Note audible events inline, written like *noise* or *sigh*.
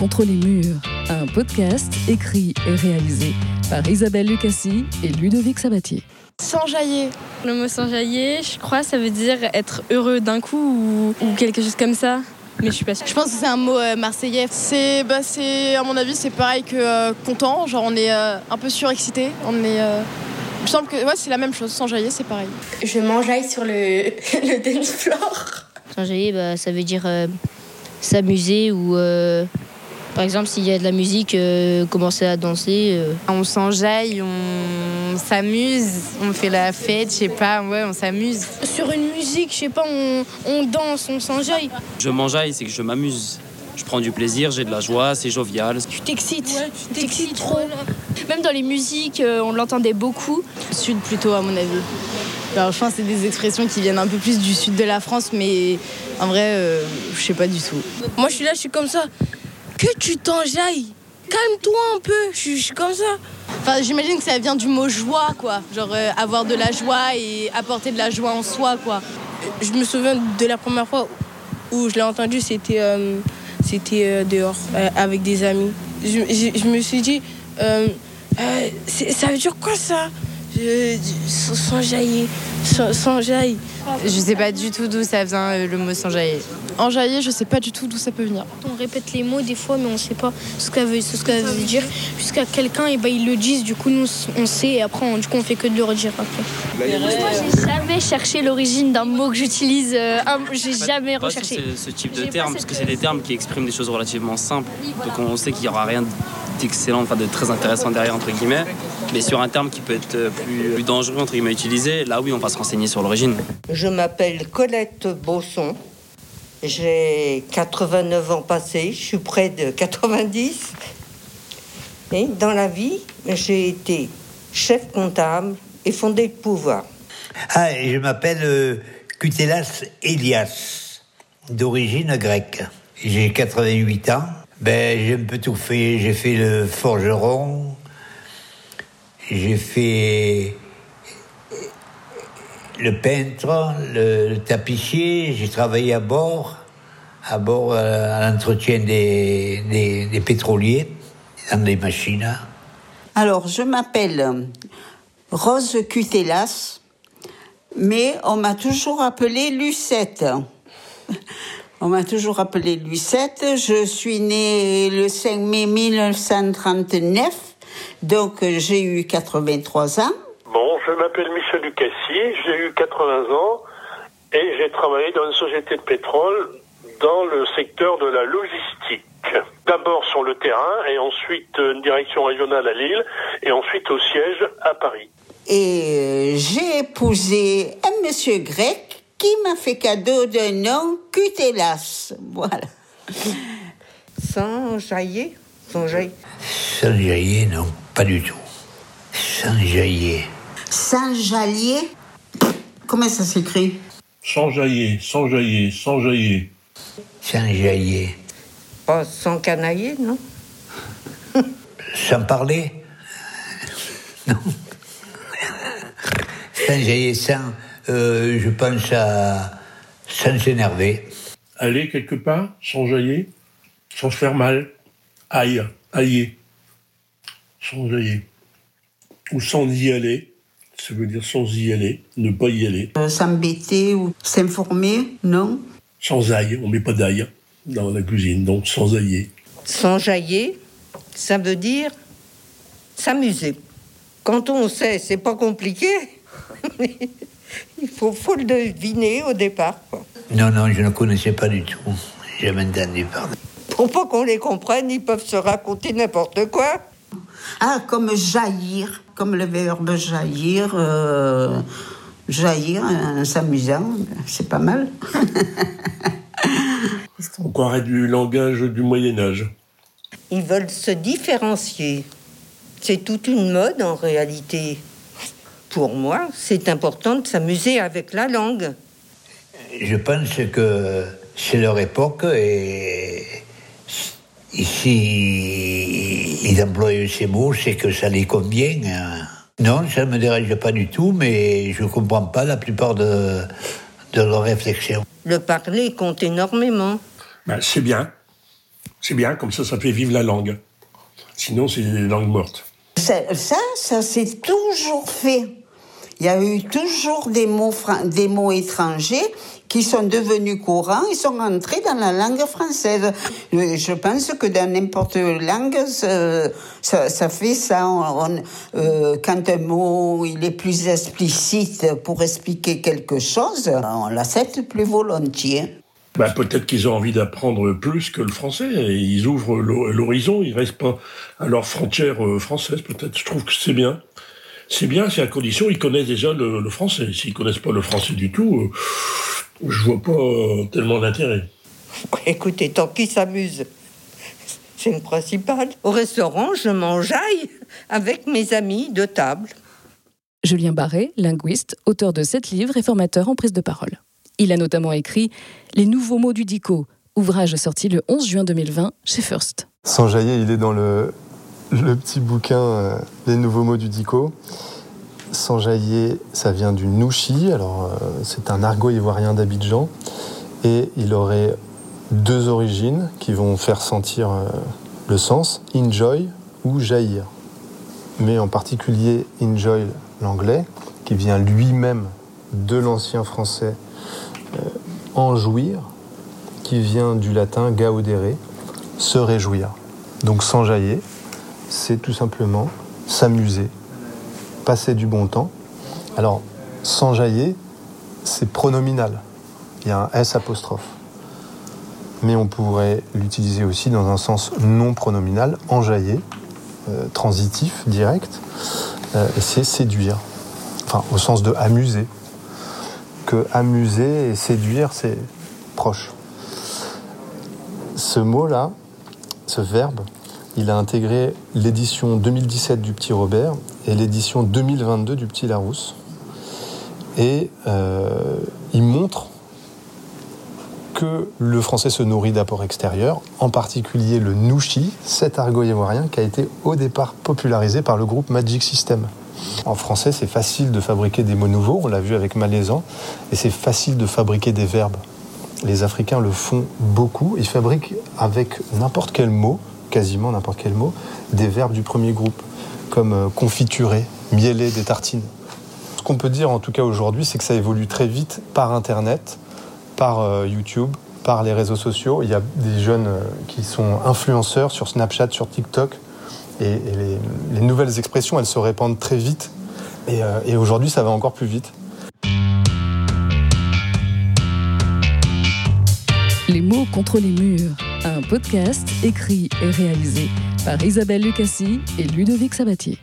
contre les murs, un podcast écrit et réalisé par Isabelle Lucassi et Ludovic Sabatier. S'enjailler. Le mot s'enjailler, je crois, ça veut dire être heureux d'un coup ou, quelque chose comme ça. Mais je suis pas sûre. Je pense que c'est un mot euh, marseillais. C'est, bah, c'est, à mon avis, c'est pareil que euh, content. Genre, on est euh, un peu surexcité. On est. Il me semble que ouais, c'est la même chose. S'enjailler, c'est pareil. Je m'enjaille sur le, *laughs* le dance floor. S'enjailler, bah, ça veut dire s'amuser ou par exemple, s'il y a de la musique, euh, commencer à danser. Euh. On s'enjaille, on s'amuse, on fait la fête, je sais pas, ouais, on s'amuse. Sur une musique, je sais pas, on, danse, on s'enjaille. Je m'enjaille, c'est que je m'amuse. Je prends du plaisir, j'ai de la joie, c'est jovial. Tu t'excites, tu t'excites trop. Même dans les musiques, euh, on l'entendait beaucoup. Sud plutôt, à mon avis. Alors, je pense que c'est des expressions qui viennent un peu plus du sud de la France, mais en vrai, je sais pas du tout. Moi, je suis là, je suis comme ça que tu t'enjailles. Calme-toi un peu, je suis comme ça. Enfin, j'imagine que ça vient du mot joie, quoi. Genre euh, avoir de la joie et apporter de la joie en soi, quoi. Je me souviens de la première fois où je l'ai entendu, c'était euh, c'était euh, dehors avec des amis. Je, me suis dit, ça veut dire quoi ça? Sans jaillir. Je sais pas du tout d'où ça vient le mot sans jaillir. Enjailler, je sais pas du tout d'où ça peut venir. On répète les mots des fois, mais on sait pas ce qu'elle veut, ce veut dire. Jusqu'à quelqu'un, et ben ils le disent, du coup nous on sait, et après on, du coup on fait que de le redire après. Moi j'ai jamais cherché l'origine d'un mot que j'utilise, euh, j'ai jamais recherché. Ce type de terme, parce que c'est des termes qui expriment des choses relativement simples, donc on sait qu'il y aura rien d'excellent, enfin de très intéressant derrière entre guillemets. Mais sur un terme qui peut être plus, plus dangereux entre guillemets utilisé, là oui on va se renseigner sur l'origine. Je m'appelle Colette Bosson. J'ai 89 ans passés, je suis près de 90. Et dans la vie, j'ai été chef comptable et fondé de pouvoir. Ah, je m'appelle euh, Cutelas Elias, d'origine grecque. J'ai 88 ans. Ben, j'ai un peu tout fait. J'ai fait le forgeron. J'ai fait le peintre, le, tapissier, j'ai travaillé à bord, à bord euh, à l'entretien des, des, pétroliers, dans les machines. Alors, je m'appelle Rose Cutelas, mais on m'a toujours appelée Lucette. On m'a toujours appelée Lucette. Je suis née le 5 mai 1939, donc j'ai eu 83 ans. Bon, je m'appelle Michel Ducassier, j'ai eu 80 ans et j'ai travaillé dans une société de pétrole dans le secteur de la logistique. D'abord sur le terrain et ensuite une direction régionale à Lille et ensuite au siège à Paris. Et euh, j'ai épousé un monsieur grec qui m'a fait cadeau d'un nom Cutelas. Voilà. Sans jaillir Sans jaillir Sans jaillir, non, pas du tout. Sans jaillir. Saint-Jallier. Comment ça s'écrit? Sans-Jaillier, sans-Jaillier, sans-Jaillier. Saint-Jaillier. Pas sans canailler, non? *laughs* Sans parler? *laughs* Non. Saint-Jaillier, sans. Euh, je pense à. sans s'énerver. Aller quelque part, sans jaillir, sans se faire mal. Aïe, aïe. Sans jaillir. Ou sans y aller. Ça veut dire sans y aller, ne pas y aller. Euh, s'embêter ou s'informer, non Sans ail, on met pas d'ail dans la cuisine, donc sans ailler. Sans jaillir, ça veut dire s'amuser. Quand on sait, c'est pas compliqué. *laughs* Il faut, faut, le deviner au départ. Non, non, je ne connaissais pas du tout. Jamais entendu parler. Pour pas qu'on les comprenne, ils peuvent se raconter n'importe quoi. Ah, comme jaillir, comme le verbe jaillir. Euh, jaillir en s'amusant, c'est pas mal. *laughs* On croirait du langage du Moyen-Âge. Ils veulent se différencier. C'est toute une mode en réalité. Pour moi, c'est important de s'amuser avec la langue. Je pense que c'est leur époque et Ici, ils emploient ces mots, c'est que ça les convient. Hein. Non, ça ne me dérange pas du tout, mais je ne comprends pas la plupart de, de leurs réflexions. Le parler compte énormément. Ben, c'est bien. C'est bien, comme ça, ça fait vivre la langue. Sinon, c'est des langues mortes. Ça, ça, ça s'est toujours fait. Il y a eu toujours des mots, étrangers qui sont devenus courants et sont entrés dans la langue française. Je pense que dans n'importe quelle langue, ça, fait ça. euh, quand un mot il est plus explicite pour expliquer quelque chose, on l'accepte plus volontiers. Bah, peut-être qu'ils ont envie d'apprendre plus que le français. Ils ouvrent l'horizon, ils restent pas à leurs frontières euh, françaises. Peut-être. Je trouve que c'est bien. C'est bien, c'est à condition ils connaissent déjà le, français. S'ils connaissent pas le français du tout, je euh, je vois pas euh, tellement d'intérêt. *laughs* Écoutez, tant qu'ils s'amusent, c'est le principal. Au restaurant, je mangeaille avec mes amis de table. Julien Barré, linguiste, auteur de sept livres et formateur en prise de parole. Il a notamment écrit Les nouveaux mots du DICO, ouvrage sorti le 11 juin 2020 chez First. Sans jaillir, il est dans le, le petit bouquin euh, Les nouveaux mots du DICO. Sans jaillir, ça vient du Nouchi, alors euh, c'est un argot ivoirien d'Abidjan, et il aurait deux origines qui vont faire sentir euh, le sens, enjoy ou jaillir. Mais en particulier enjoy l'anglais, qui vient lui-même de l'ancien français en jouir, qui vient du latin gaudere, se réjouir. Donc s'enjailler, c'est tout simplement s'amuser, passer du bon temps. Alors, s'enjailler, c'est pronominal. Il y a un S apostrophe. Mais on pourrait l'utiliser aussi dans un sens non pronominal, enjailler, euh, transitif, direct. Euh, c'est séduire. Enfin, au sens de amuser que amuser et séduire, c'est proche. Ce mot-là, ce verbe, il a intégré l'édition 2017 du Petit Robert et l'édition 2022 du Petit Larousse. Et euh, il montre que le français se nourrit d'apports extérieurs, en particulier le nouchi, cet argot ivoirien qui a été au départ popularisé par le groupe Magic System. En français, c'est facile de fabriquer des mots nouveaux, on l'a vu avec malaisant, et c'est facile de fabriquer des verbes. Les Africains le font beaucoup, ils fabriquent avec n'importe quel mot, quasiment n'importe quel mot, des verbes du premier groupe, comme euh, confiturer, mieler des tartines. Ce qu'on peut dire en tout cas aujourd'hui, c'est que ça évolue très vite par Internet, par euh, YouTube, par les réseaux sociaux. Il y a des jeunes euh, qui sont influenceurs sur Snapchat, sur TikTok, et, les, nouvelles expressions, elles se répandent très vite. Et, et aujourd'hui, ça va encore plus vite. Les mots contre les murs, un podcast écrit et réalisé par Isabelle Lucassi et Ludovic Sabatier.